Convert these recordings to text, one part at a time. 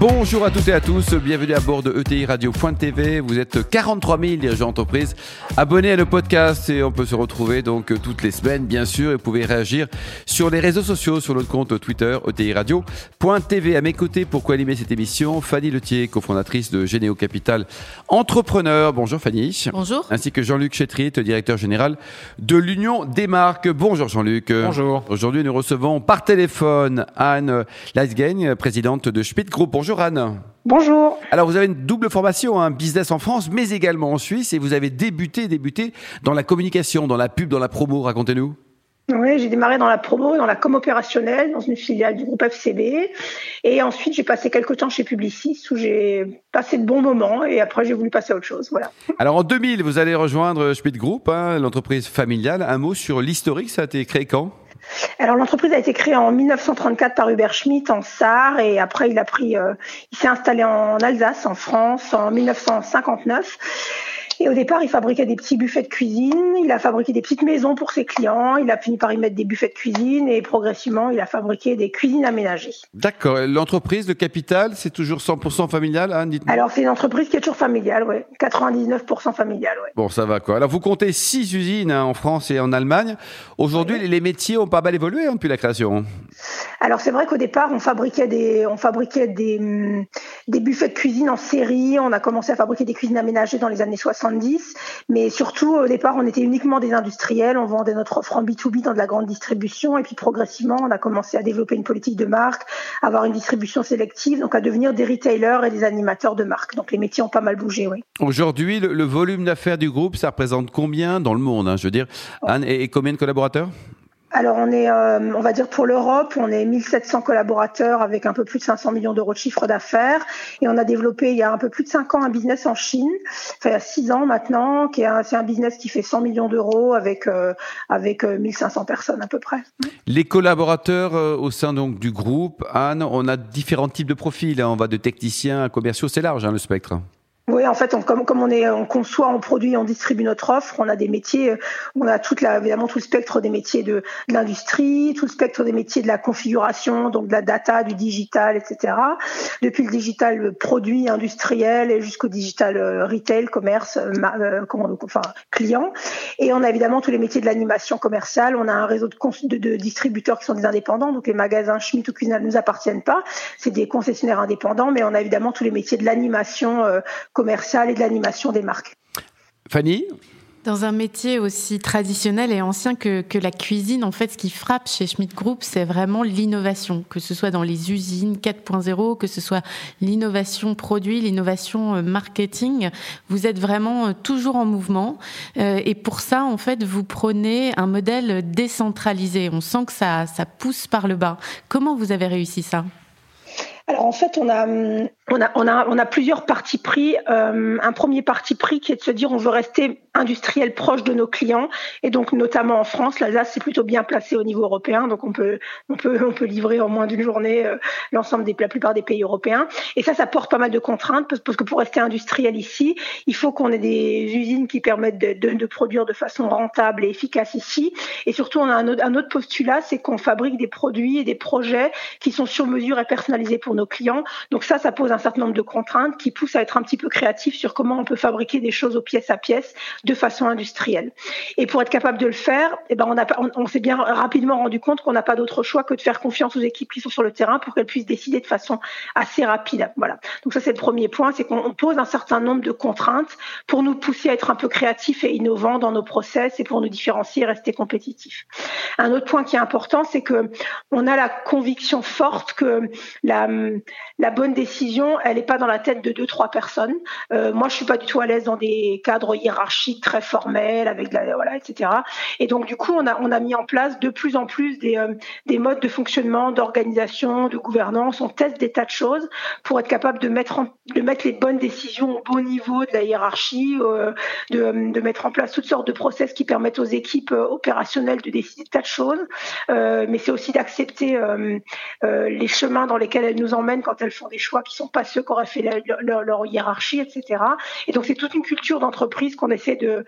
Bonjour à toutes et à tous, bienvenue à bord de ETI Radio.tv. Vous êtes 43 000 dirigeants d'entreprise abonnés à nos podcasts et on peut se retrouver donc toutes les semaines, bien sûr. Et vous pouvez réagir sur les réseaux sociaux, sur notre compte Twitter ETI Radio.tv. À mes côtés, pour co-animer cette émission, Fanny Letier, cofondatrice de Généo Capital Entrepreneur. Bonjour Fanny. Bonjour. Ainsi que Jean-Luc Chetrit, directeur général de l'Union des marques. Bonjour Jean-Luc. Bonjour. Aujourd'hui, nous recevons par téléphone Anne Leisgen, présidente de Schmidt Group. Bonjour. Bonjour Anne. Bonjour. Alors vous avez une double formation, un hein, business en France, mais également en Suisse, et vous avez débuté, débuté dans la communication, dans la pub, dans la promo. Racontez-nous. Oui, j'ai démarré dans la promo, dans la com opérationnelle, dans une filiale du groupe FCB. Et ensuite, j'ai passé quelques temps chez Publicis où j'ai passé de bons moments et après, j'ai voulu passer à autre chose. Voilà. Alors, en 2000, vous allez rejoindre Schmidt Group, hein, l'entreprise familiale. Un mot sur l'historique, ça a été créé quand? Alors l'entreprise a été créée en 1934 par Hubert Schmidt en Sarre et après il a pris, euh, il s'est installé en Alsace, en France, en 1959. Et au départ, il fabriquait des petits buffets de cuisine, il a fabriqué des petites maisons pour ses clients, il a fini par y mettre des buffets de cuisine et progressivement, il a fabriqué des cuisines aménagées. D'accord. L'entreprise, le capital, c'est toujours 100% familial, hein, Alors, c'est une entreprise qui est toujours familiale, oui. 99% familiale, oui. Bon, ça va quoi. Alors, vous comptez six usines hein, en France et en Allemagne. Aujourd'hui, les métiers ont pas mal évolué hein, depuis la création. Alors, c'est vrai qu'au départ, on fabriquait des, on fabriquait des, hum, des buffets de cuisine en série. On a commencé à fabriquer des cuisines aménagées dans les années 60 mais surtout, au départ, on était uniquement des industriels, on vendait notre offre en B2B dans de la grande distribution, et puis progressivement, on a commencé à développer une politique de marque, avoir une distribution sélective, donc à devenir des retailers et des animateurs de marque. Donc les métiers ont pas mal bougé, oui. Aujourd'hui, le, volume d'affaires du groupe, ça représente combien dans le monde hein, Je veux dire, Anne, et combien de collaborateurs? Alors on est, euh, on va dire pour l'Europe, on est 1700 collaborateurs avec un peu plus de 500 millions d'euros de chiffre d'affaires et on a développé il y a un peu plus de 5 ans un business en Chine, enfin il y a 6 ans maintenant, qui est c'est un business qui fait 100 millions d'euros avec euh, avec 1500 euh, personnes à peu près. Les collaborateurs au sein donc du groupe, Anne, on a différents types de profils, hein. on va de techniciens à commerciaux, c'est large hein, le spectre. Oui, en fait, comme, on conçoit, on produit, on distribue notre offre, on a des métiers, on a évidemment tout le spectre des métiers de, l'industrie, tout le spectre des métiers de la configuration, donc de la data, du digital, etc. Depuis le digital produit industriel jusqu'au digital euh, retail, commerce, euh, euh, enfin client. Et on a évidemment tous les métiers de l'animation commerciale. On a un réseau de, distributeurs qui sont des indépendants, donc les magasins Schmitt ou Cuisinal ne nous appartiennent pas, c'est des concessionnaires indépendants, mais on a évidemment tous les métiers de l'animation et de l'animation des marques. Fanny dans un métier aussi traditionnel et ancien que, que, la cuisine, en fait, ce qui frappe chez Schmidt Group, c'est vraiment l'innovation, que ce soit dans les usines 4.0, que ce soit l'innovation produit, l'innovation euh, marketing. Vous êtes vraiment euh, toujours en mouvement. Euh, et pour ça, en fait, vous prenez un modèle décentralisé. On sent que ça, ça pousse par le bas. Comment vous avez réussi ça? Alors en fait, on a, a plusieurs partis pris. Euh, un premier parti pris qui est de se dire on veut rester industriel proche de nos clients et donc notamment en France, l'Alsace c'est plutôt bien placé au niveau européen, donc on peut, on peut, on peut livrer en moins d'une journée euh, l'ensemble des, la plupart des pays européens. Et ça, ça porte pas mal de contraintes parce, que pour rester industriel ici, il faut qu'on ait des usines qui permettent de, de, de, produire de façon rentable et efficace ici. Et surtout, on a un autre, un autre postulat, c'est qu'on fabrique des produits et des projets qui sont sur mesure et personnalisés pour nos clients. Donc ça, ça pose un certain nombre de contraintes qui poussent à être un petit peu créatif sur comment on peut fabriquer des choses au pièce à pièce de façon industrielle. Et pour être capable de le faire, eh ben on, s'est bien rapidement rendu compte qu'on n'a pas d'autre choix que de faire confiance aux équipes qui sont sur le terrain pour qu'elles puissent décider de façon assez rapide. Voilà. Donc ça, c'est le premier point, c'est qu'on pose un certain nombre de contraintes pour nous pousser à être un peu créatifs et innovants dans nos process et pour nous différencier et rester compétitifs. Un autre point qui est important, c'est que on a la conviction forte que la, bonne décision, elle n'est pas dans la tête de deux, trois personnes. Euh, moi, je suis pas du tout à l'aise dans des cadres hiérarchiques très formels, avec la, voilà, etc. Et donc, du coup, on a, on a mis en place de plus en plus des, euh, des modes de fonctionnement, d'organisation, de gouvernance. On teste des tas de choses pour être capable de mettre, de mettre les bonnes décisions au bon niveau de la hiérarchie, euh, de, de mettre en place toutes sortes de process qui permettent aux équipes opérationnelles de décider de tas de choses. mais c'est aussi d'accepter les chemins dans lesquels elles nous emmènent quand elles font des choix qui sont pas ceux qu'aurait fait leur, leur, hiérarchie, etc. Et donc c'est toute une culture d'entreprise qu'on essaie de,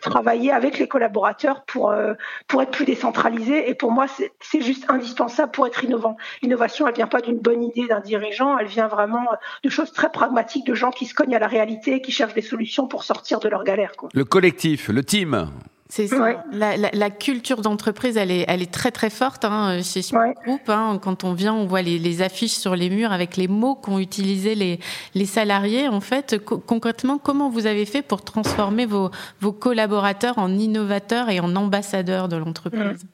travailler avec les collaborateurs pour euh, être plus décentralisé. Et pour moi, c'est juste indispensable pour être innovant. L'innovation, elle vient pas d'une bonne idée d'un dirigeant, elle vient vraiment de choses très pragmatiques, de gens qui se cognent à la réalité, qui cherchent des solutions pour sortir de leur galère. Le collectif, le team. C'est ça. La, la, la, culture d'entreprise, elle est, elle est très très forte hein, chez Smith ouais. Group. Hein. Quand on vient, on voit les, les, affiches sur les murs avec les mots qu'ont utilisés les, les salariés. En fait, co concrètement, comment vous avez fait pour transformer vos, vos collaborateurs en innovateurs et en ambassadeurs de l'entreprise? Mmh.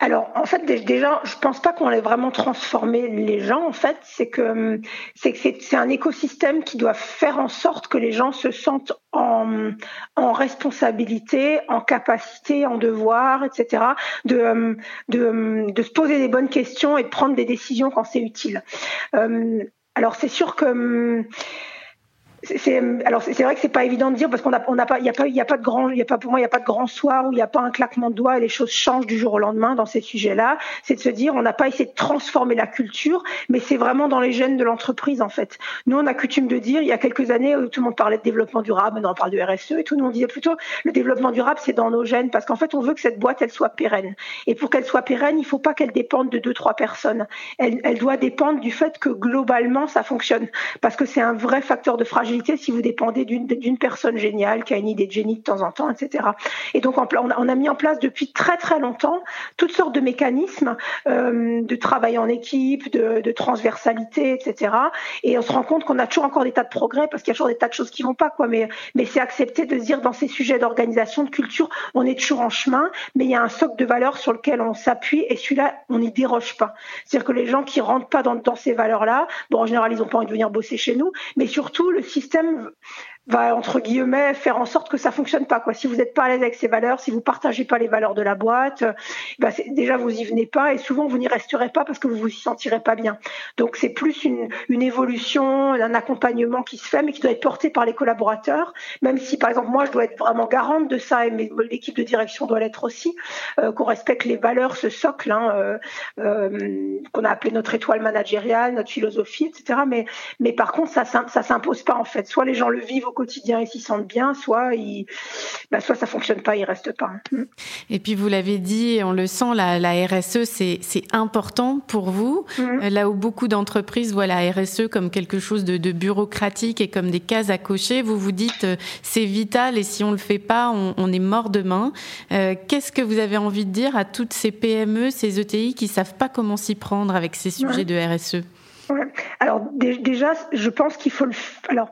Alors, en fait, déjà, je pense pas qu'on ait vraiment transformé les gens. En fait, c'est que c'est c'est un écosystème qui doit faire en sorte que les gens se sentent en, en responsabilité, en capacité, en devoir, etc. De, de, de se poser des bonnes questions et de prendre des décisions quand c'est utile. Euh, alors, c'est sûr que c'est alors c'est vrai que c'est pas évident de dire parce qu'on a on a pas il y a pas de grand il pour moi il y a pas de grand soir où il y a pas un claquement de doigts et les choses changent du jour au lendemain dans ces sujets-là. C'est de se dire on n'a pas essayé de transformer la culture mais c'est vraiment dans les gènes de l'entreprise en fait. Nous on a coutume de dire il y a quelques années où tout le monde parlait de développement durable maintenant on parle de RSE et tout le monde disait plutôt le développement durable c'est dans nos gènes parce qu'en fait on veut que cette boîte elle soit pérenne. Et pour qu'elle soit pérenne il faut pas qu'elle dépende de deux trois personnes. Elle, elle doit dépendre du fait que globalement ça fonctionne parce que c'est un vrai facteur de fragilité si vous dépendez d'une personne géniale qui a une idée de génie de temps en temps, etc. Et donc on a, mis en place depuis très très longtemps toutes sortes de mécanismes euh, de travail en équipe, de, transversalité, etc. Et on se rend compte qu'on a toujours encore des tas de progrès parce qu'il y a toujours des tas de choses qui vont pas, quoi. Mais, c'est accepter de se dire dans ces sujets d'organisation, de culture, on est toujours en chemin, mais il y a un socle de valeurs sur lequel on s'appuie et celui-là, on n'y déroge pas. C'est-à-dire que les gens qui rentrent pas dans, dans ces valeurs-là, bon, en général, ils ont pas envie de venir bosser chez nous, mais surtout, le système va entre guillemets faire en sorte que ça fonctionne pas quoi. Si vous n'êtes pas à l'aise avec ces valeurs, si vous partagez pas les valeurs de la boîte, bah déjà vous y venez pas et souvent vous n'y resterez pas parce que vous vous y sentirez pas bien. Donc c'est plus une, évolution, un accompagnement qui se fait mais qui doit être porté par les collaborateurs. Même si par exemple moi je dois être vraiment garante de ça et l'équipe de direction doit l'être aussi, euh, qu'on respecte les valeurs, ce socle hein, euh, euh, qu'on a appelé notre étoile managériale, notre philosophie, etc. Mais mais par contre ça ça s'impose pas en fait. Soit les gens le vivent au quotidien et s'y sentent bien, soit, il, bah, soit ça fonctionne pas, il reste pas. Mm. Et puis vous l'avez dit, on le sent, la, la RSE, c'est important pour vous. Mmh. Là où beaucoup d'entreprises voient la RSE comme quelque chose de, de, bureaucratique et comme des cases à cocher, vous vous dites euh, c'est vital et si on le fait pas, on, on est mort demain. Euh, Qu'est-ce que vous avez envie de dire à toutes ces PME, ces ETI qui savent pas comment s'y prendre avec ces sujets ouais. de RSE Ouais. Alors déjà, je pense qu'il faut le. Alors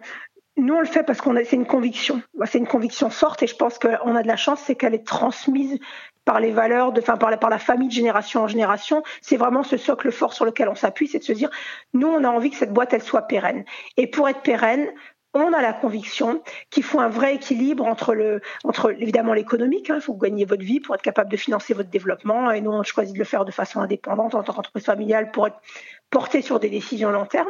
nous, on le fait parce qu'on a, c'est une conviction. C'est une conviction forte et je pense qu'on a de la chance, c'est qu'elle est transmise par les valeurs, de, enfin par la, par la famille de génération en génération. C'est vraiment ce socle fort sur lequel on s'appuie, c'est de se dire, nous, on a envie que cette boîte, elle soit pérenne. Et pour être pérenne, on a la conviction qu'il faut un vrai équilibre entre le, entre évidemment l'économique. Hein, il faut gagner votre vie pour être capable de financer votre développement. Et nous, on choisit de le faire de façon indépendante en tant qu'entreprise familiale pour être porté sur des décisions long terme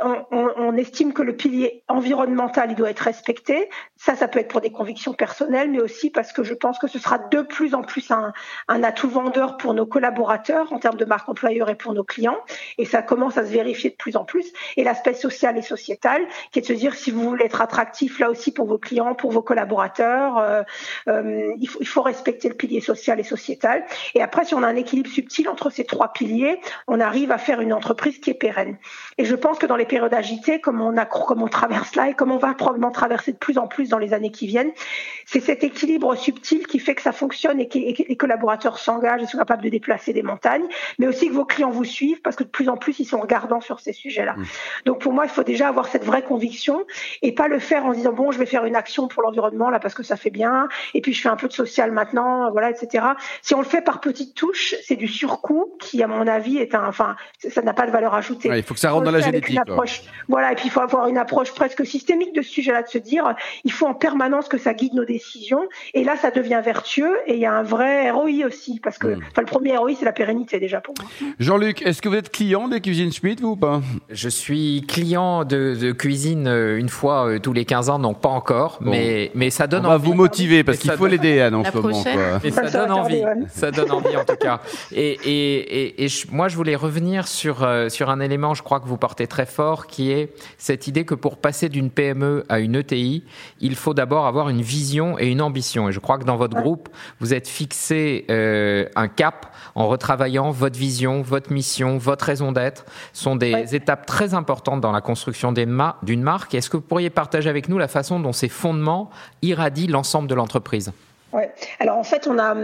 on, estime que le pilier environnemental il doit être respecté. Ça, ça peut être pour des convictions personnelles, mais aussi parce que je pense que ce sera de plus en plus un, un atout vendeur pour nos collaborateurs en termes de marque employeur et pour nos clients. Et ça commence à se vérifier de plus en plus. Et l'aspect social et sociétal, qui est de se dire si vous voulez être attractif là aussi pour vos clients, pour vos collaborateurs, euh, euh, il, faut, il faut respecter le pilier social et sociétal. Et après, si on a un équilibre subtil entre ces trois piliers, on arrive à faire une entreprise qui est pérenne. Et je pense que dans les les périodes agitées, comme on, a, comme on traverse là et comme on va probablement traverser de plus en plus dans les années qui viennent, c'est cet équilibre subtil qui fait que ça fonctionne et que, les collaborateurs s'engagent et sont capables de déplacer des montagnes, mais aussi que vos clients vous suivent parce que de plus en plus ils sont regardants sur ces sujets-là. Mmh. Donc pour moi, il faut déjà avoir cette vraie conviction et pas le faire en disant bon, je vais faire une action pour l'environnement là parce que ça fait bien et puis je fais un peu de social maintenant, voilà, etc. Si on le fait par petites touches, c'est du surcoût qui, à mon avis, est un, enfin, ça n'a pas de valeur ajoutée. Ouais, il faut que ça rentre dans la génétique. Approche, voilà, et puis il faut avoir une approche presque systémique de ce sujet-là, de se dire, il faut en permanence que ça guide nos décisions, et là, ça devient vertueux, et il y a un vrai ROI aussi, parce que, enfin, le premier ROI, c'est la pérennité déjà pour moi. Jean-Luc, est-ce que vous êtes client des cuisines Schmitt, vous ou pas? Je suis client de, cuisine euh, une fois euh, tous les 15 ans, donc pas encore, mais, mais ça donne On va vous motiver, parce qu'il faut l'aider, Anne, en ce moment. Mais ça, donne envie, ça donne envie en tout cas. Et, et, et, moi, je voulais revenir sur, euh, sur un élément, je crois que vous portez très fort, qui est cette idée que pour passer d'une PME à une ETI, il faut d'abord avoir une vision et une ambition. Et je crois que dans votre groupe, vous êtes fixé euh, un cap en retravaillant votre vision, votre mission, votre raison d'être. sont des étapes très importantes dans la construction d'une marque. Est-ce que vous pourriez partager avec nous la façon dont ces fondements irradient l'ensemble de l'entreprise? Alors en fait, on a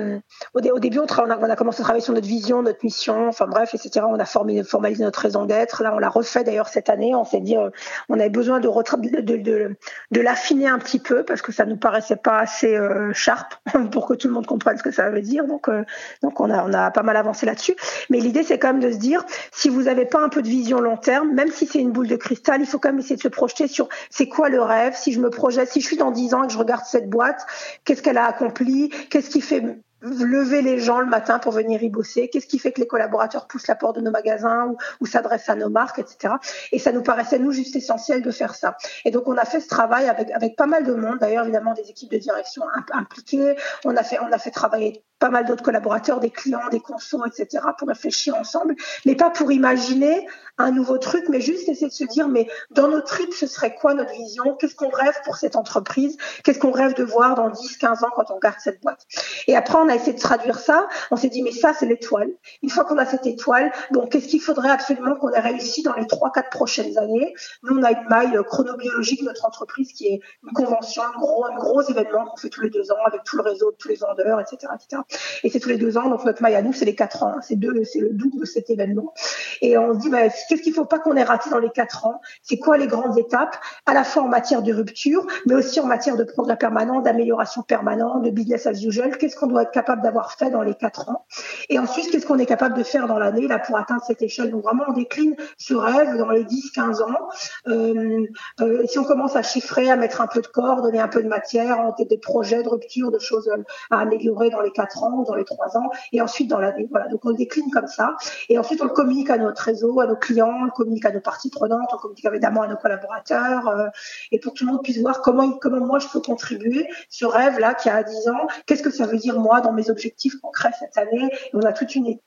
au, début, on, a, commencé à travailler sur notre vision, notre mission, enfin bref, etc. On a formé, formalisé notre raison d'être. Là, on l'a refait d'ailleurs cette année. On s'est dit, euh, on avait besoin de, de l'affiner un petit peu parce que ça nous paraissait pas assez euh, sharp pour que tout le monde comprenne ce que ça veut dire. Donc, euh, donc on a, on a pas mal avancé là-dessus. Mais l'idée, c'est quand même de se dire, si vous n'avez pas un peu de vision long terme, même si c'est une boule de cristal, il faut quand même essayer de se projeter sur c'est quoi le rêve? Si je me projette, si je suis dans 10 ans et que je regarde cette boîte, qu'est-ce qu'elle a accompli? Qu'est-ce qui fait lever les gens le matin pour venir y bosser Qu'est-ce qui fait que les collaborateurs poussent la porte de nos magasins ou, s'adressent à nos marques, etc. Et ça nous paraissait, nous, juste essentiel de faire ça. Et donc, on a fait ce travail avec, avec pas mal de monde, d'ailleurs, évidemment, des équipes de direction impliquées. On a fait, on a fait travailler pas mal d'autres collaborateurs, des clients, des consos, etc., pour réfléchir ensemble, mais pas pour imaginer un nouveau truc, mais juste essayer de se dire, mais dans nos tripes, ce serait quoi notre vision? Qu'est-ce qu'on rêve pour cette entreprise? Qu'est-ce qu'on rêve de voir dans 10, 15 ans quand on garde cette boîte? Et après, on a essayé de traduire ça. On s'est dit, mais ça, c'est l'étoile. Une fois qu'on a cette étoile, bon, qu'est-ce qu'il faudrait absolument qu'on ait réussi dans les 3, 4 prochaines années? Nous, on a une maille chronobiologique, notre entreprise, qui est une convention, un gros, un gros événement qu'on fait tous les deux ans avec tout le réseau, tous les vendeurs, etc., etc. Et c'est tous les deux ans. Donc notre maille à nous, c'est les quatre ans. C'est deux, c'est le double de cet événement. Et on se dit, bah, qu'est-ce qu'il faut pas qu'on ait raté dans les quatre ans? C'est quoi les grandes étapes, à la fois en matière de rupture, mais aussi en matière de progrès permanent, d'amélioration permanente, de business as usual. Qu'est-ce qu'on doit être capable d'avoir fait dans les quatre ans. Et ensuite, qu'est-ce qu'on est capable de faire dans l'année là pour atteindre cette échelle? Donc vraiment, on décline ce rêve dans les 10-15 ans. Euh, euh, si on commence à chiffrer, à mettre un peu de corps, donner un peu de matière, des projets de rupture, de choses à améliorer dans les quatre ans dans les trois ans, et ensuite dans l'année. Voilà, donc on le décline comme ça, et ensuite on le communique à notre réseau, à nos clients, on le communique à nos parties prenantes, on communique évidemment à nos collaborateurs, euh, et pour que tout le monde puisse voir comment, comment moi je peux contribuer ce rêve-là qui a 10 ans, qu'est-ce que ça veut dire moi dans mes objectifs concrets cette année. on a toute une,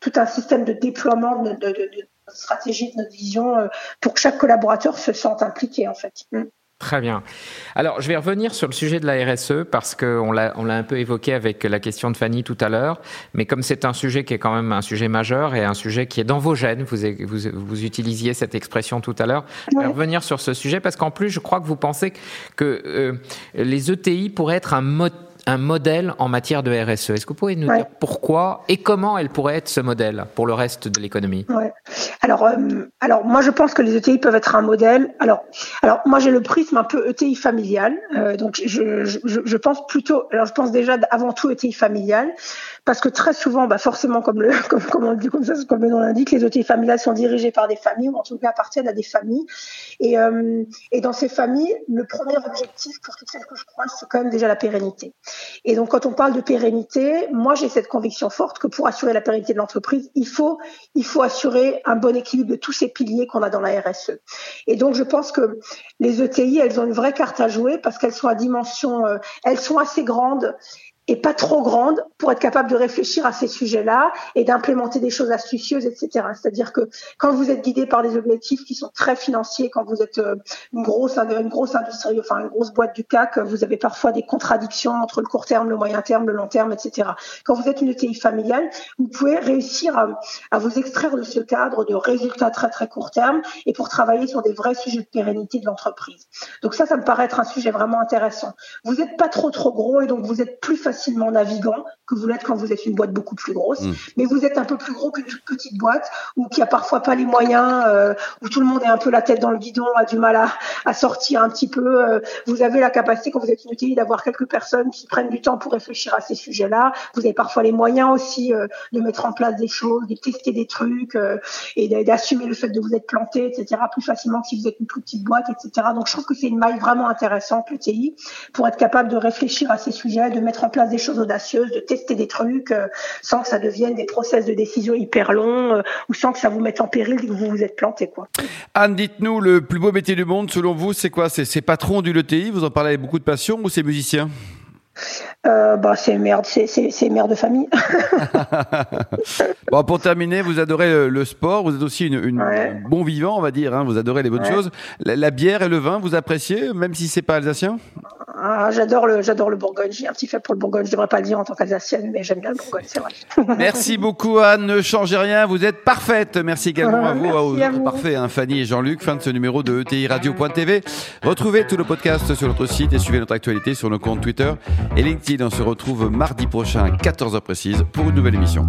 tout un système de déploiement de, de, de, stratégie, de notre vision, euh, pour que chaque collaborateur se sente impliqué en fait. Mm. Très bien. Alors, je vais revenir sur le sujet de la RSE parce qu'on l'a, on l'a un peu évoqué avec la question de Fanny tout à l'heure, mais comme c'est un sujet qui est quand même un sujet majeur et un sujet qui est dans vos gènes, vous, vous, vous utilisiez cette expression tout à l'heure, je vais revenir sur ce sujet parce qu'en plus, je crois que vous pensez que euh, les ETI pourraient être un moteur un modèle en matière de RSE. Est-ce que vous pouvez nous dire pourquoi et comment elle pourrait être ce modèle pour le reste de l'économie? Ouais. Alors, euh, alors moi je pense que les ETI peuvent être un modèle. Alors, alors moi j'ai le prisme un peu ETI familial, euh, donc je, je, je, pense plutôt. Alors je pense déjà avant tout ETI familial parce que très souvent, bah forcément, comme le, on dit comme ça, nom l'indique, les ETI familiales sont dirigées par des familles ou en tout cas appartiennent à des familles. Et, euh, et dans ces familles, le premier objectif pour toutes celles que je crois, c'est quand même déjà la pérennité. Et donc, quand on parle de pérennité, moi, j'ai cette conviction forte que pour assurer la pérennité de l'entreprise, il faut, il faut assurer un bon équilibre de tous ces piliers qu'on a dans la RSE. Et donc, je pense que les ETI, elles ont une vraie carte à jouer parce qu'elles sont à dimension, euh, elles sont assez grandes et pas trop grande pour être capable de réfléchir à ces sujets-là et d'implémenter des choses astucieuses, etc. C'est-à-dire que quand vous êtes guidé par des objectifs qui sont très financiers, quand vous êtes euh, une grosse, une grosse industrie, enfin une grosse boîte du CAC, vous avez parfois des contradictions entre le court terme, le moyen terme, le long terme, etc. Quand vous êtes une ETI familiale, vous pouvez réussir à, à vous extraire de ce cadre de résultats très très court terme et pour travailler sur des vrais sujets de pérennité de l'entreprise. Donc ça, ça me paraît être un sujet vraiment intéressant. Vous n'êtes pas trop trop gros et donc vous êtes plus facile facilement navigant que vous l'êtes quand vous êtes une boîte beaucoup plus grosse. Mm. Mais vous êtes un peu plus gros qu'une petite boîte ou qui a parfois pas les moyens, euh, où tout le monde est un peu la tête dans le guidon, a du mal à, à sortir un petit peu. Euh, vous avez la capacité, quand vous êtes une ETI, d'avoir quelques personnes qui prennent du temps pour réfléchir à ces sujets-là. Vous avez parfois les moyens aussi euh, de mettre en place des choses, de tester des trucs et d'assumer le fait de vous être planté, etc. plus facilement que si vous êtes une plus petite boîte, etc. Donc je trouve que c'est une maille vraiment intéressante, l'ETI, pour être capable de réfléchir à ces sujets, de mettre en place des choses audacieuses, de tester des trucs sans que ça devienne des process de décision hyper longs ou sans que ça vous mette en péril dès que vous vous êtes planté. Quoi. Anne, dites-nous, le plus beau métier du monde, selon vous, c'est quoi? C'est patron du LETI, vous en parlez avec beaucoup de passion, ou c'est musicien? Euh, bah, c'est merde, c'est mère de famille. bon, pour terminer, vous adorez le, sport, vous êtes aussi une, bon vivant, on va dire. Hein, vous adorez les bonnes choses. La, la, bière et le vin, vous appréciez, même si c'est pas alsacien? Ah, j'adore le, j'adore le Bourgogne. J'ai un petit fait pour le Bourgogne. Je devrais pas le dire en tant qu'Alsacienne, mais j'aime bien le Bourgogne, c'est vrai. Merci beaucoup, Anne. Ne changez rien. Vous êtes parfaite. Merci également à vous. à vous. Parfait, hein, Fanny et Jean-Luc. Fin de ce numéro de ETI Radio.tv. Retrouvez tout le podcast sur notre site et suivez notre actualité sur nos comptes Twitter et LinkedIn. On se retrouve mardi prochain à 14h précise pour une nouvelle émission.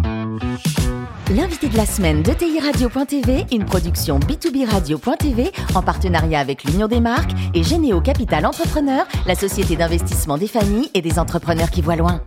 L'invité de la semaine de TI Radio.tv, une production B2B Radio.tv en partenariat avec l'Union des marques et Généo Capital Entrepreneur, la société d'investissement des familles et des entrepreneurs qui voient loin.